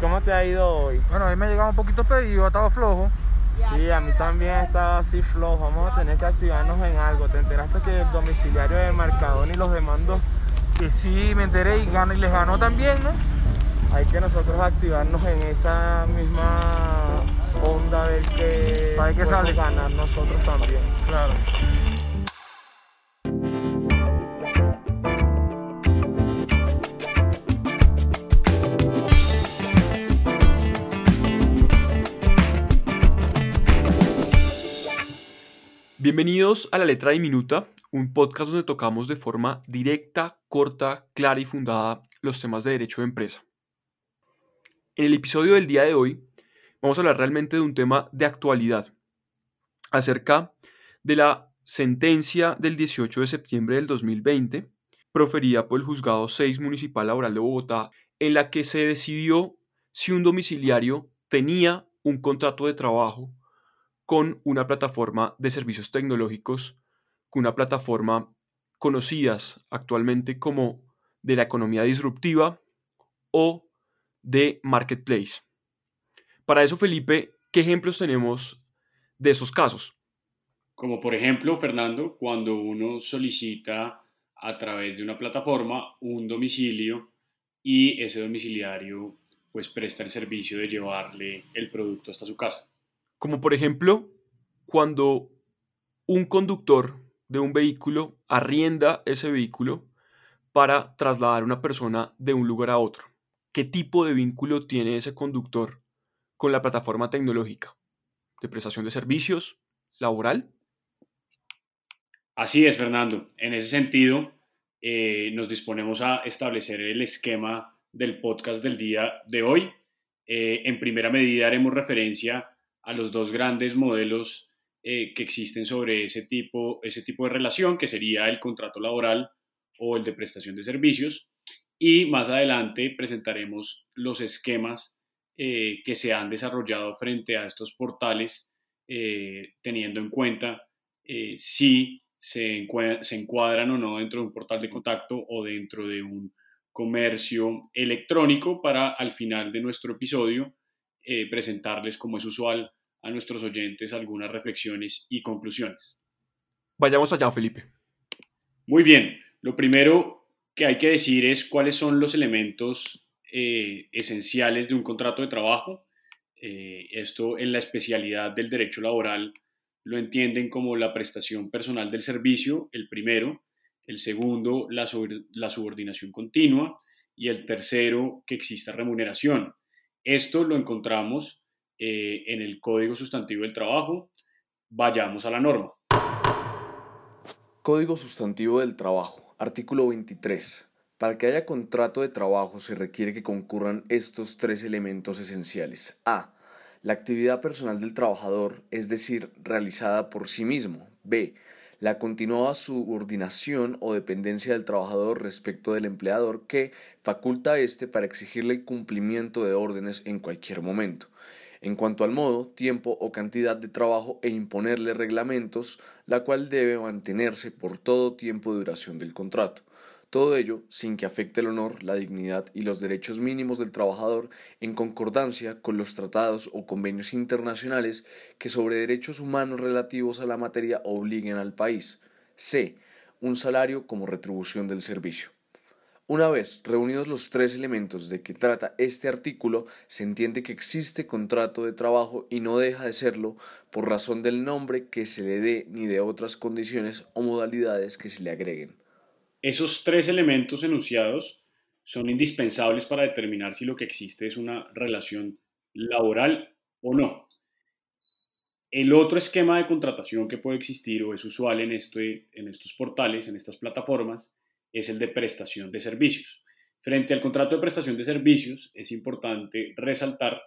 cómo te ha ido hoy? Bueno, a mí me ha llegado un poquito pedido, ha estado flojo. Sí, a mí también ha estado así flojo. Vamos a tener que activarnos en algo. ¿Te enteraste que el domiciliario de Marcadón y los demandos? Que sí, me enteré y, ganó, y les ganó también, ¿no? Hay que nosotros activarnos en esa misma onda del que Para que podemos sale. ganar nosotros también. Claro. Bienvenidos a La Letra Diminuta, un podcast donde tocamos de forma directa, corta, clara y fundada los temas de derecho de empresa. En el episodio del día de hoy vamos a hablar realmente de un tema de actualidad, acerca de la sentencia del 18 de septiembre del 2020, proferida por el Juzgado 6 Municipal Laboral de Bogotá, en la que se decidió si un domiciliario tenía un contrato de trabajo con una plataforma de servicios tecnológicos, con una plataforma conocidas actualmente como de la economía disruptiva o de marketplace. Para eso, Felipe, ¿qué ejemplos tenemos de esos casos? Como por ejemplo, Fernando, cuando uno solicita a través de una plataforma un domicilio y ese domiciliario pues presta el servicio de llevarle el producto hasta su casa. Como por ejemplo, cuando un conductor de un vehículo arrienda ese vehículo para trasladar a una persona de un lugar a otro. ¿Qué tipo de vínculo tiene ese conductor con la plataforma tecnológica? ¿De prestación de servicios? ¿Laboral? Así es, Fernando. En ese sentido, eh, nos disponemos a establecer el esquema del podcast del día de hoy. Eh, en primera medida haremos referencia a los dos grandes modelos eh, que existen sobre ese tipo, ese tipo de relación, que sería el contrato laboral o el de prestación de servicios. Y más adelante presentaremos los esquemas eh, que se han desarrollado frente a estos portales, eh, teniendo en cuenta si se, encuadran o no dentro de un portal de contacto o dentro de un comercio electrónico para al final de nuestro episodio presentarles, como es usual, a nuestros oyentes algunas reflexiones y conclusiones. Vayamos allá, Felipe. Muy bien, lo primero que hay que decir es cuáles son los elementos eh, esenciales de un contrato de trabajo. Eh, esto en la especialidad del derecho laboral lo entienden como la prestación personal del servicio, el primero, el segundo, la, la subordinación continua y el tercero, que exista remuneración. Esto lo encontramos eh, en el Código Sustantivo del Trabajo. Vayamos a la norma. Código Sustantivo del Trabajo, artículo 23. Para que haya contrato de trabajo se requiere que concurran estos tres elementos esenciales. A. La actividad personal del trabajador, es decir, realizada por sí mismo. B. La continuada subordinación o dependencia del trabajador respecto del empleador que faculta a éste para exigirle el cumplimiento de órdenes en cualquier momento en cuanto al modo, tiempo o cantidad de trabajo e imponerle reglamentos, la cual debe mantenerse por todo tiempo de duración del contrato. Todo ello sin que afecte el honor, la dignidad y los derechos mínimos del trabajador en concordancia con los tratados o convenios internacionales que sobre derechos humanos relativos a la materia obliguen al país. C. Un salario como retribución del servicio. Una vez reunidos los tres elementos de que trata este artículo, se entiende que existe contrato de trabajo y no deja de serlo por razón del nombre que se le dé ni de otras condiciones o modalidades que se le agreguen. Esos tres elementos enunciados son indispensables para determinar si lo que existe es una relación laboral o no. El otro esquema de contratación que puede existir o es usual en, este, en estos portales, en estas plataformas, es el de prestación de servicios. Frente al contrato de prestación de servicios, es importante resaltar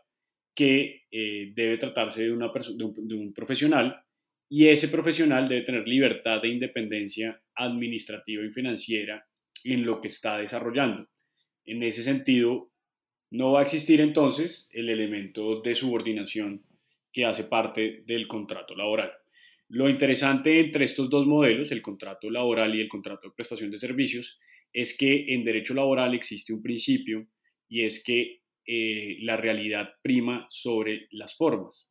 que eh, debe tratarse de, una de un- de un profesional y ese profesional debe tener libertad e independencia administrativa y financiera en lo que está desarrollando. En ese sentido, no va a existir entonces el elemento de subordinación que hace parte del contrato laboral. Lo interesante entre estos dos modelos, el contrato laboral y el contrato de prestación de servicios, es que en derecho laboral existe un principio y es que eh, la realidad prima sobre las formas.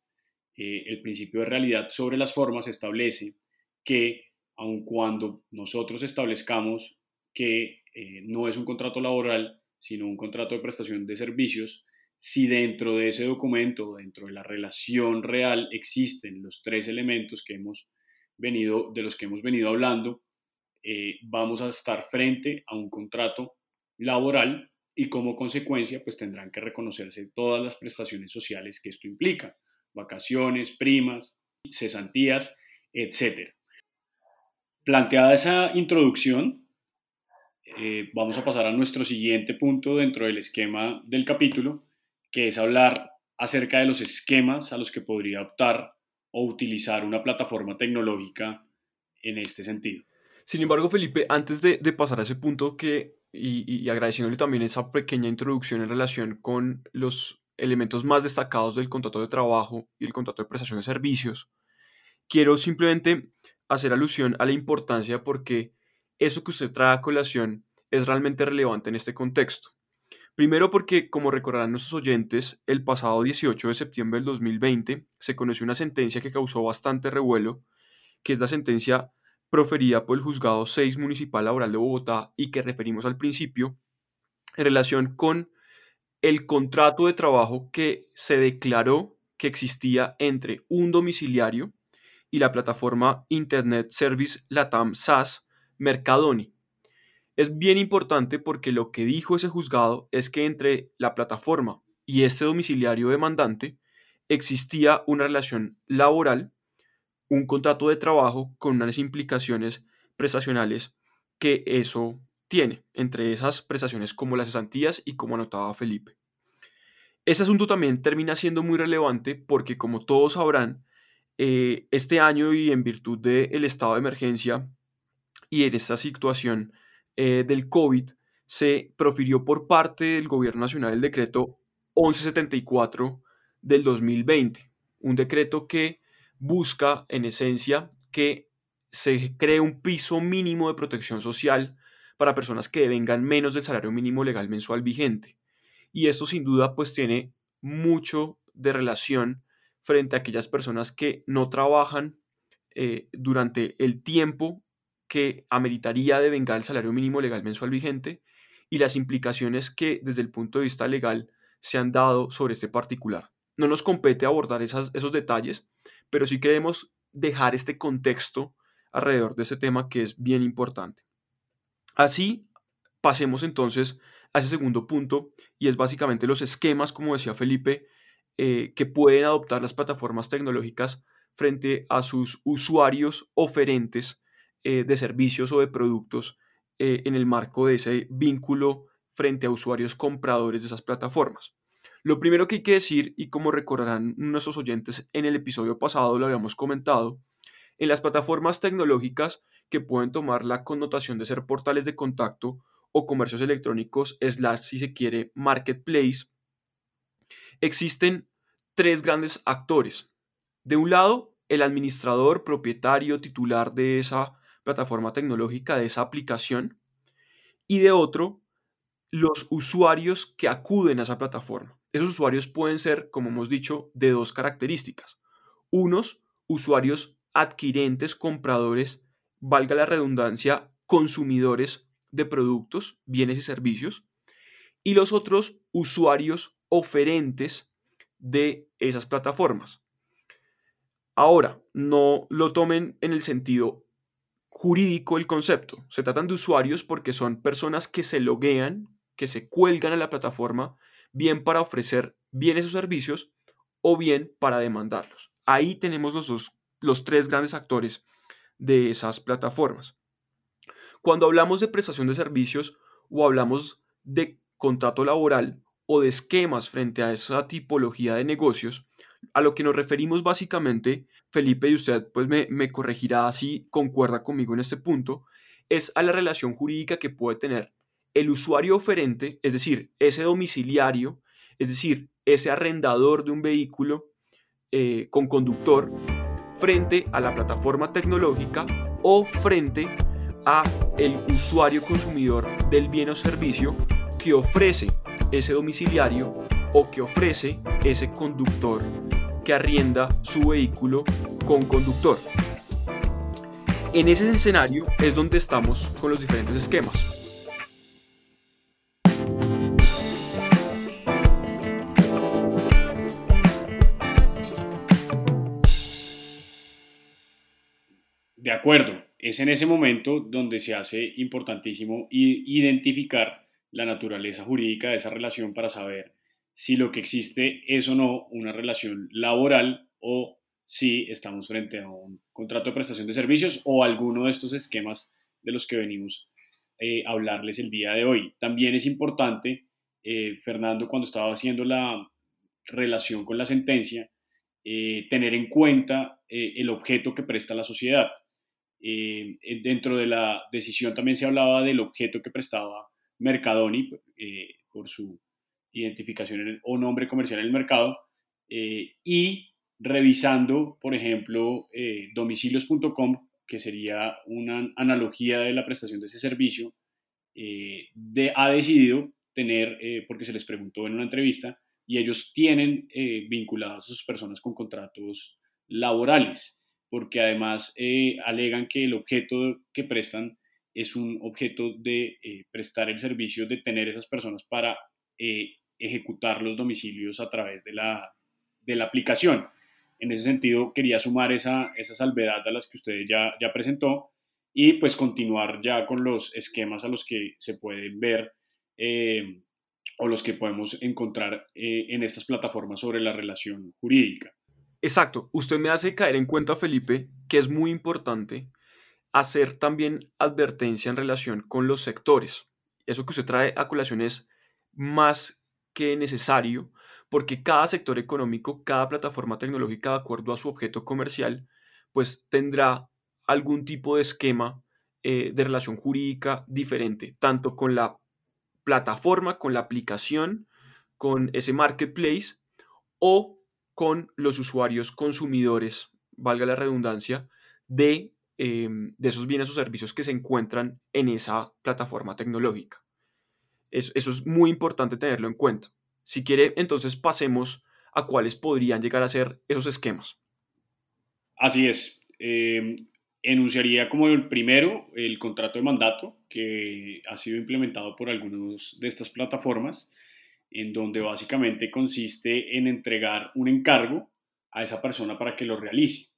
Eh, el principio de realidad sobre las formas establece que aun cuando nosotros establezcamos que eh, no es un contrato laboral, sino un contrato de prestación de servicios, si dentro de ese documento, dentro de la relación real, existen los tres elementos que hemos venido, de los que hemos venido hablando, vamos a estar frente a un contrato laboral y como consecuencia pues tendrán que reconocerse todas las prestaciones sociales que esto implica, vacaciones, primas, cesantías, etc. Planteada esa introducción, eh, vamos a pasar a nuestro siguiente punto dentro del esquema del capítulo, que es hablar acerca de los esquemas a los que podría optar o utilizar una plataforma tecnológica en este sentido. Sin embargo, Felipe, antes de, pasar a ese punto que y, agradeciéndole también esa pequeña introducción en relación con los elementos más destacados del contrato de trabajo y el contrato de prestación de servicios, quiero simplemente hacer alusión a la importancia porque eso que usted trae a colación es realmente relevante en este contexto. Primero porque, como recordarán nuestros oyentes, el pasado 18 de septiembre del 2020 se conoció una sentencia que causó bastante revuelo, que es la sentencia proferida por el Juzgado 6 Municipal Laboral de Bogotá y que referimos al principio, en relación con el contrato de trabajo que se declaró que existía entre un domiciliario y la plataforma Internet Service Latam SaaS Mercadoni. Es bien importante porque lo que dijo ese juzgado es que entre la plataforma y este domiciliario demandante existía una relación laboral un contrato de trabajo con unas implicaciones prestacionales que eso tiene, entre esas prestaciones como las cesantías y como anotaba Felipe. Ese asunto también termina siendo muy relevante porque, como todos sabrán, eh, este año y en virtud del estado de emergencia y en esta situación eh, del COVID, se profirió por parte del Gobierno Nacional el decreto 1174 del 2020, un decreto que busca en esencia que se cree un piso mínimo de protección social para personas que devengan menos del salario mínimo legal mensual vigente. Y esto sin duda pues tiene mucho de relación frente a aquellas personas que no trabajan eh, durante el tiempo que ameritaría devengar el salario mínimo legal mensual vigente y las implicaciones que desde el punto de vista legal se han dado sobre este particular. No nos compete abordar esos detalles, pero sí queremos dejar este contexto alrededor de ese tema que es bien importante. Así, pasemos entonces a ese segundo punto y es básicamente los esquemas, como decía Felipe, eh, que pueden adoptar las plataformas tecnológicas frente a sus usuarios oferentes eh, de servicios o de productos eh, en el marco de ese vínculo frente a usuarios compradores de esas plataformas. Lo primero que hay que decir, y como recordarán nuestros oyentes en el episodio pasado lo habíamos comentado, en las plataformas tecnológicas que pueden tomar la connotación de ser portales de contacto o comercios electrónicos, slash si se quiere, marketplace, existen tres grandes actores. De un lado, el administrador, propietario, titular de esa plataforma tecnológica, de esa aplicación, y de otro, los usuarios que acuden a esa plataforma. Esos usuarios pueden ser, como hemos dicho, de dos características. Unos, usuarios adquirentes, compradores, valga la redundancia, consumidores de productos, bienes y servicios. Y los otros, usuarios oferentes de esas plataformas. Ahora, no lo tomen en el sentido jurídico el concepto. Se tratan de usuarios porque son personas que se loguean, que se cuelgan a la plataforma bien para ofrecer bienes o servicios o bien para demandarlos. Ahí tenemos los, los tres grandes actores de esas plataformas. Cuando hablamos de prestación de servicios o hablamos de contrato laboral o de esquemas frente a esa tipología de negocios, a lo que nos referimos básicamente, Felipe y usted pues me, me corregirá si concuerda conmigo en este punto, es a la relación jurídica que puede tener el usuario oferente, es decir, ese domiciliario, es decir, ese arrendador de un vehículo eh, con conductor, frente a la plataforma tecnológica o frente a el usuario consumidor del bien o servicio que ofrece ese domiciliario o que ofrece ese conductor que arrienda su vehículo con conductor. En ese escenario es donde estamos con los diferentes esquemas. De acuerdo, es en ese momento donde se hace importantísimo identificar la naturaleza jurídica de esa relación para saber si lo que existe es o no una relación laboral o si estamos frente a un contrato de prestación de servicios o alguno de estos esquemas de los que venimos eh, a hablarles el día de hoy. También es importante, eh, Fernando, cuando estaba haciendo la relación con la sentencia, eh, tener en cuenta el objeto que presta la sociedad. dentro de la decisión también se hablaba del objeto que prestaba Mercadoni por su identificación o nombre comercial en el mercado eh, y revisando, por ejemplo, eh, domicilios.com, que sería una analogía de la prestación de ese servicio, eh, de, ha decidido tener, porque se les preguntó en una entrevista, y ellos tienen vinculadas a sus personas con contratos laborales, porque además alegan que el objeto que prestan es un objeto de prestar el servicio de tener esas personas para ejecutar los domicilios a través de la, de la aplicación. En ese sentido, quería sumar esa, esa salvedad a las que usted ya, ya presentó y pues continuar ya con los esquemas a los que se pueden ver eh, o los que podemos encontrar eh, en estas plataformas sobre la relación jurídica. Exacto, usted me hace caer en cuenta, Felipe, que es muy importante hacer también advertencia en relación con los sectores. Eso que usted trae a colación es más que necesario, porque cada sector económico, cada plataforma tecnológica, de acuerdo a su objeto comercial, pues tendrá algún tipo de esquema eh, de relación jurídica diferente, tanto con la plataforma, con la aplicación, con ese marketplace o con los usuarios consumidores, valga la redundancia, de, em, de esos bienes o servicios que se encuentran en esa plataforma tecnológica. Eso, es muy importante tenerlo en cuenta. Si quiere, entonces pasemos a cuáles podrían llegar a ser esos esquemas. Así es. Em, enunciaría como el primero el contrato de mandato que ha sido implementado por algunas de estas plataformas, en donde básicamente consiste en entregar un encargo a esa persona para que lo realice.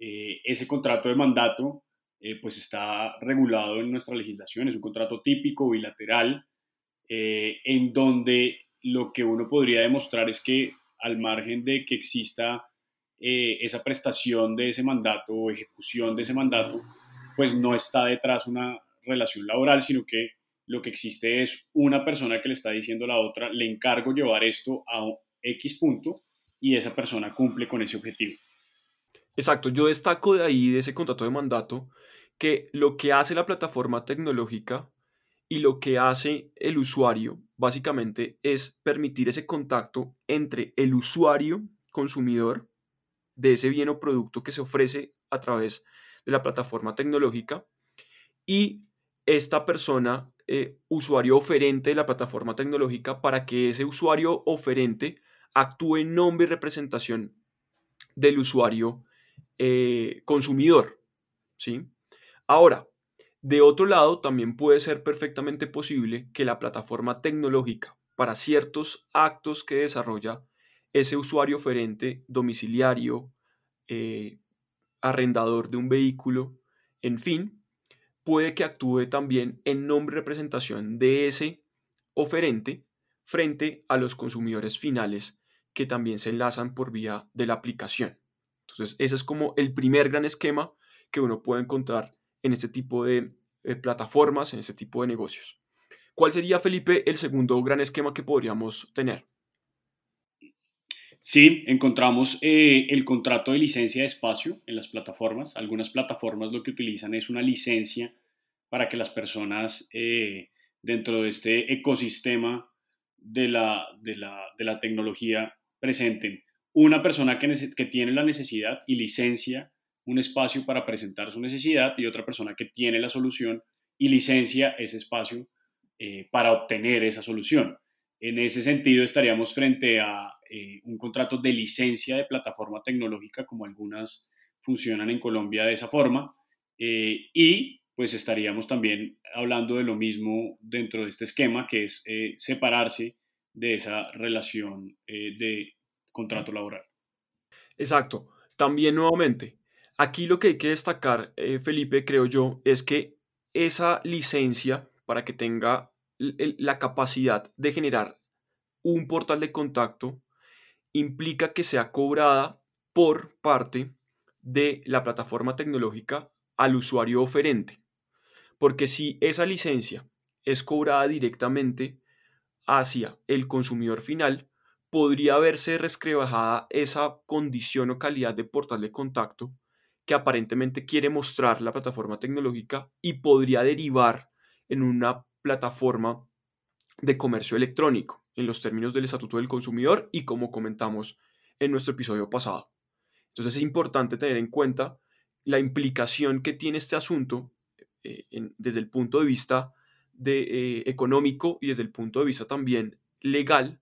Eh, ese contrato de mandato eh, pues está regulado en nuestra legislación, es un contrato típico bilateral eh, en donde lo que uno podría demostrar es que al margen de que exista eh, esa prestación de ese mandato o ejecución de ese mandato, pues no está detrás una relación laboral, sino que lo que existe es una persona que le está diciendo a la otra, le encargo llevar esto a X punto y esa persona cumple con ese objetivo. Exacto, yo destaco de ahí, de ese contrato de mandato, que lo que hace la plataforma tecnológica y lo que hace el usuario básicamente es permitir ese contacto entre el usuario consumidor de ese bien o producto que se ofrece a través de la plataforma tecnológica y esta persona, eh, usuario oferente de la plataforma tecnológica, para que ese usuario oferente actúe en nombre y representación del usuario eh, consumidor. ¿sí? Ahora, de otro lado, también puede ser perfectamente posible que la plataforma tecnológica para ciertos actos que desarrolla ese usuario oferente domiciliario, eh, arrendador de un vehículo, en fin, puede que actúe también en nombre y representación de ese oferente frente a los consumidores finales que también se enlazan por vía de la aplicación. Entonces, ese es como el primer gran esquema que uno puede encontrar en este tipo de eh, plataformas, en este tipo de negocios. ¿Cuál sería, Felipe, el segundo gran esquema que podríamos tener? Sí, encontramos eh, el contrato de licencia de espacio en las plataformas. Algunas plataformas lo que utilizan es una licencia para que las personas eh, dentro de este ecosistema de la, de la, tecnología presenten una persona que tiene la necesidad y licencia un espacio para presentar su necesidad y otra persona que tiene la solución y licencia ese espacio eh, para obtener esa solución. En ese sentido, estaríamos frente a eh, un contrato de licencia de plataforma tecnológica, como algunas funcionan en Colombia de esa forma, eh, y pues estaríamos también hablando de lo mismo dentro de este esquema, que es separarse de esa relación de contrato laboral. Exacto. También nuevamente, aquí lo que hay que destacar, Felipe, creo yo, es que esa licencia para que tenga la capacidad de generar un portal de contacto implica que sea cobrada por parte de la plataforma tecnológica al usuario oferente. Porque si esa licencia es cobrada directamente hacia el consumidor final, podría verse resquebrajada esa condición o calidad de portal de contacto que aparentemente quiere mostrar la plataforma tecnológica y podría derivar en una plataforma de comercio electrónico en los términos del Estatuto del Consumidor y como comentamos en nuestro episodio pasado. Entonces es importante tener en cuenta la implicación que tiene este asunto eh, desde el punto de vista eh, económico y desde el punto de vista también legal,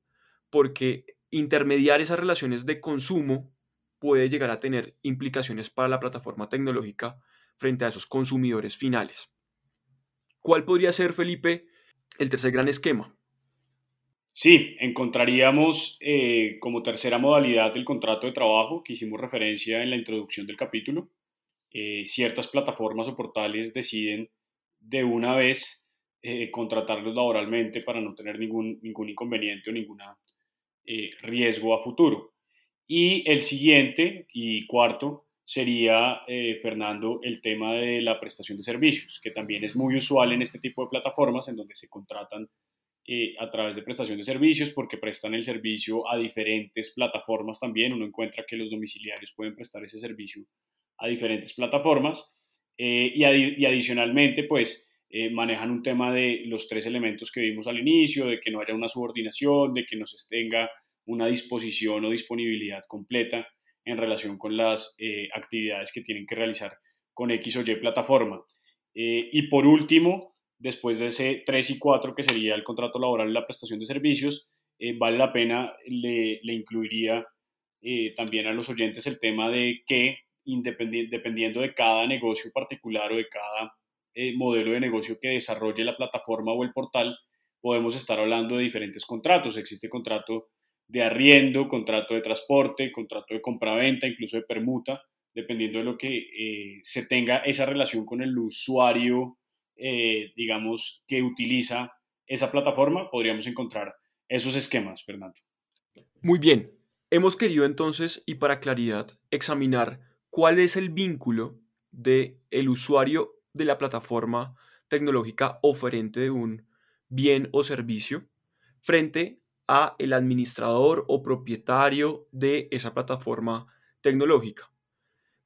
porque intermediar esas relaciones de consumo puede llegar a tener implicaciones para la plataforma tecnológica frente a esos consumidores finales. ¿Cuál podría ser, Felipe, el tercer gran esquema? Sí, encontraríamos eh, como tercera modalidad del contrato de trabajo que hicimos referencia en la introducción del capítulo. Eh, ciertas plataformas o portales deciden de una vez eh, contratarlos laboralmente para no tener ningún, ningún inconveniente o ningún riesgo a futuro. Y el siguiente y cuarto sería, Fernando, el tema de la prestación de servicios, que también es muy usual en este tipo de plataformas en donde se contratan eh, a través de prestación de servicios porque prestan el servicio a diferentes plataformas también. Uno encuentra que los domiciliarios pueden prestar ese servicio a diferentes plataformas eh, y, adicionalmente pues eh, manejan un tema de los tres elementos que vimos al inicio, de que no haya una subordinación, de que no se tenga una disposición o disponibilidad completa en relación con las actividades que tienen que realizar con X o Y plataforma. y por último, después de ese 3 y 4, que sería el contrato laboral y la prestación de servicios, eh, vale la pena, le, incluiría eh, también a los oyentes el tema de que dependiendo de cada negocio particular o de cada eh, modelo de negocio que desarrolle la plataforma o el portal, podemos estar hablando de diferentes contratos. Existe contrato de arriendo, contrato de transporte, contrato de compraventa, incluso de permuta, dependiendo de lo que se tenga esa relación con el usuario eh, digamos, que utiliza esa plataforma, podríamos encontrar esos esquemas, Fernando. Muy bien. Hemos querido entonces, y para claridad, examinar cuál es el vínculo de el usuario de la plataforma tecnológica oferente de un bien o servicio frente a el administrador o propietario de esa plataforma tecnológica.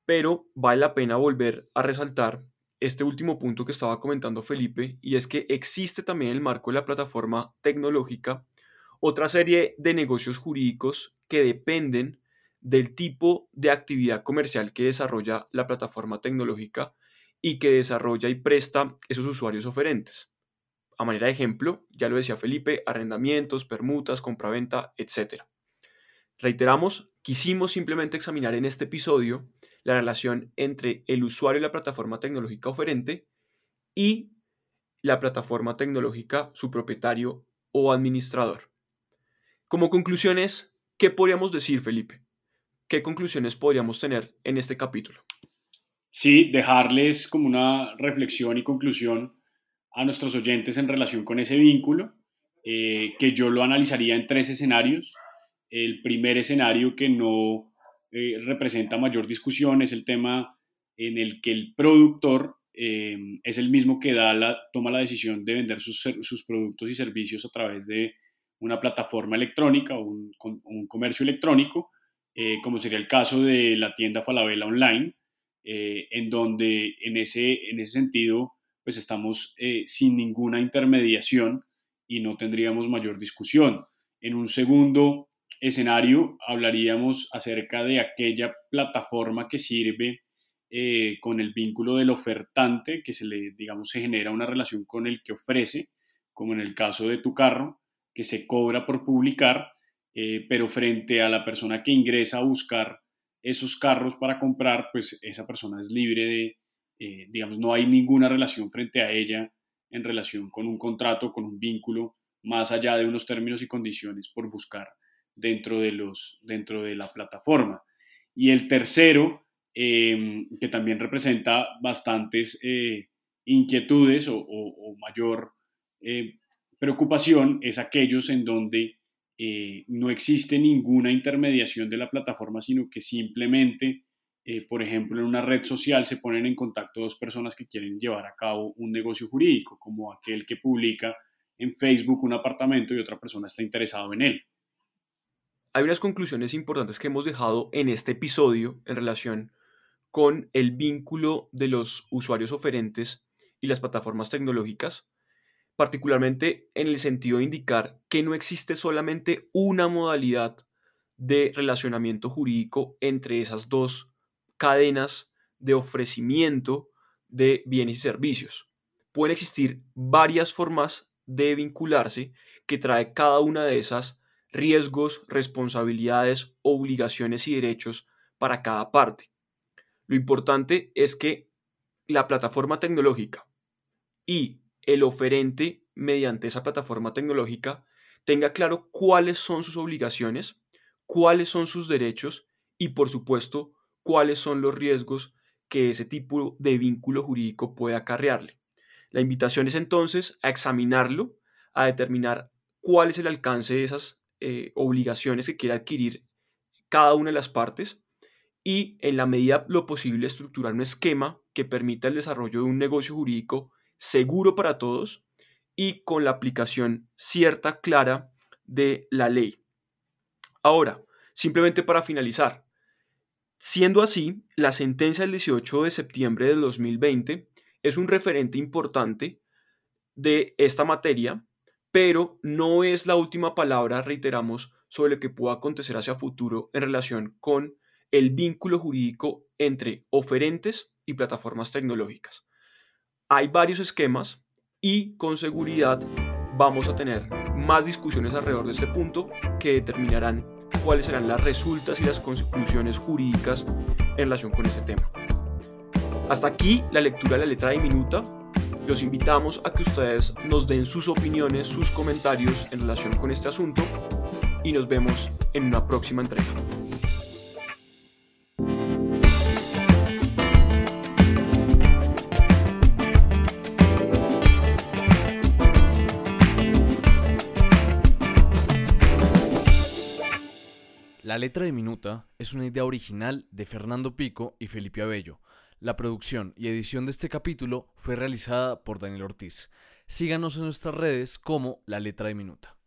Pero vale la pena volver a resaltar este último punto que estaba comentando Felipe, y es que existe también en el marco de la plataforma tecnológica otra serie de negocios jurídicos que dependen del tipo de actividad comercial que desarrolla la plataforma tecnológica y que desarrolla y presta esos usuarios oferentes. A manera de ejemplo, ya lo decía Felipe, arrendamientos, permutas, compraventa, etc. Reiteramos, quisimos simplemente examinar en este episodio la relación entre el usuario y la plataforma tecnológica oferente y la plataforma tecnológica, su propietario o administrador. Como conclusiones, ¿qué podríamos decir, Felipe? ¿Qué conclusiones podríamos tener en este capítulo? Sí, dejarles como una reflexión y conclusión a nuestros oyentes en relación con ese vínculo, eh, que yo lo analizaría en tres escenarios. El primer escenario que no eh, representa mayor discusión es el tema en el que el productor eh, es el mismo que da la, toma la decisión de vender sus, productos y servicios a través de una plataforma electrónica o un, comercio electrónico, eh, como sería el caso de la tienda Falabella Online, en donde en ese, en ese sentido pues estamos sin ninguna intermediación y no tendríamos mayor discusión. En un segundo escenario hablaríamos acerca de aquella plataforma que sirve eh, con el vínculo del ofertante, que se le, digamos, se genera una relación con el que ofrece, como en el caso de tu carro, que se cobra por publicar, eh, pero frente a la persona que ingresa a buscar esos carros para comprar, pues esa persona es libre de, eh, digamos, no hay ninguna relación frente a ella en relación con un contrato, con un vínculo, más allá de unos términos y condiciones por buscar dentro de, los, dentro de la plataforma. Y el tercero, em, que también representa bastantes eh, inquietudes o, mayor eh, preocupación, es aquellos en donde no existe ninguna intermediación de la plataforma, sino que simplemente, por ejemplo, en una red social se ponen en contacto dos personas que quieren llevar a cabo un negocio jurídico, como aquel que publica en Facebook un apartamento y otra persona está interesado en él. Hay unas conclusiones importantes que hemos dejado en este episodio en relación con el vínculo de los usuarios oferentes y las plataformas tecnológicas, particularmente en el sentido de indicar que no existe solamente una modalidad de relacionamiento jurídico entre esas dos cadenas de ofrecimiento de bienes y servicios. Pueden existir varias formas de vincularse que trae cada una de esas riesgos, responsabilidades, obligaciones y derechos para cada parte. Lo importante es que la plataforma tecnológica y el oferente mediante esa plataforma tecnológica tenga claro cuáles son sus obligaciones, cuáles son sus derechos y por supuesto cuáles son los riesgos que ese tipo de vínculo jurídico puede acarrearle. La invitación es entonces a examinarlo, a determinar cuál es el alcance de esas eh, obligaciones que quiere adquirir cada una de las partes y en la medida lo posible estructurar un esquema que permita el desarrollo de un negocio jurídico seguro para todos y con la aplicación cierta, clara de la ley. Ahora, simplemente para finalizar, siendo así, la sentencia del 18 de septiembre del 2020 es un referente importante de esta materia pero no es la última palabra, reiteramos, sobre lo que pueda acontecer hacia futuro en relación con el vínculo jurídico entre oferentes y plataformas tecnológicas. Hay varios esquemas y con seguridad vamos a tener más discusiones alrededor de este punto que determinarán cuáles serán las resultas y las conclusiones jurídicas en relación con este tema. Hasta aquí la lectura de la letra diminuta los invitamos a que ustedes nos den sus opiniones, sus comentarios en relación con este asunto y nos vemos en una próxima entrega. La letra de Minuta es una idea original de Fernando Pico y Felipe Abello la producción y edición de este capítulo fue realizada por Daniel Ortiz. Síganos en nuestras redes como La Letra de Minuta.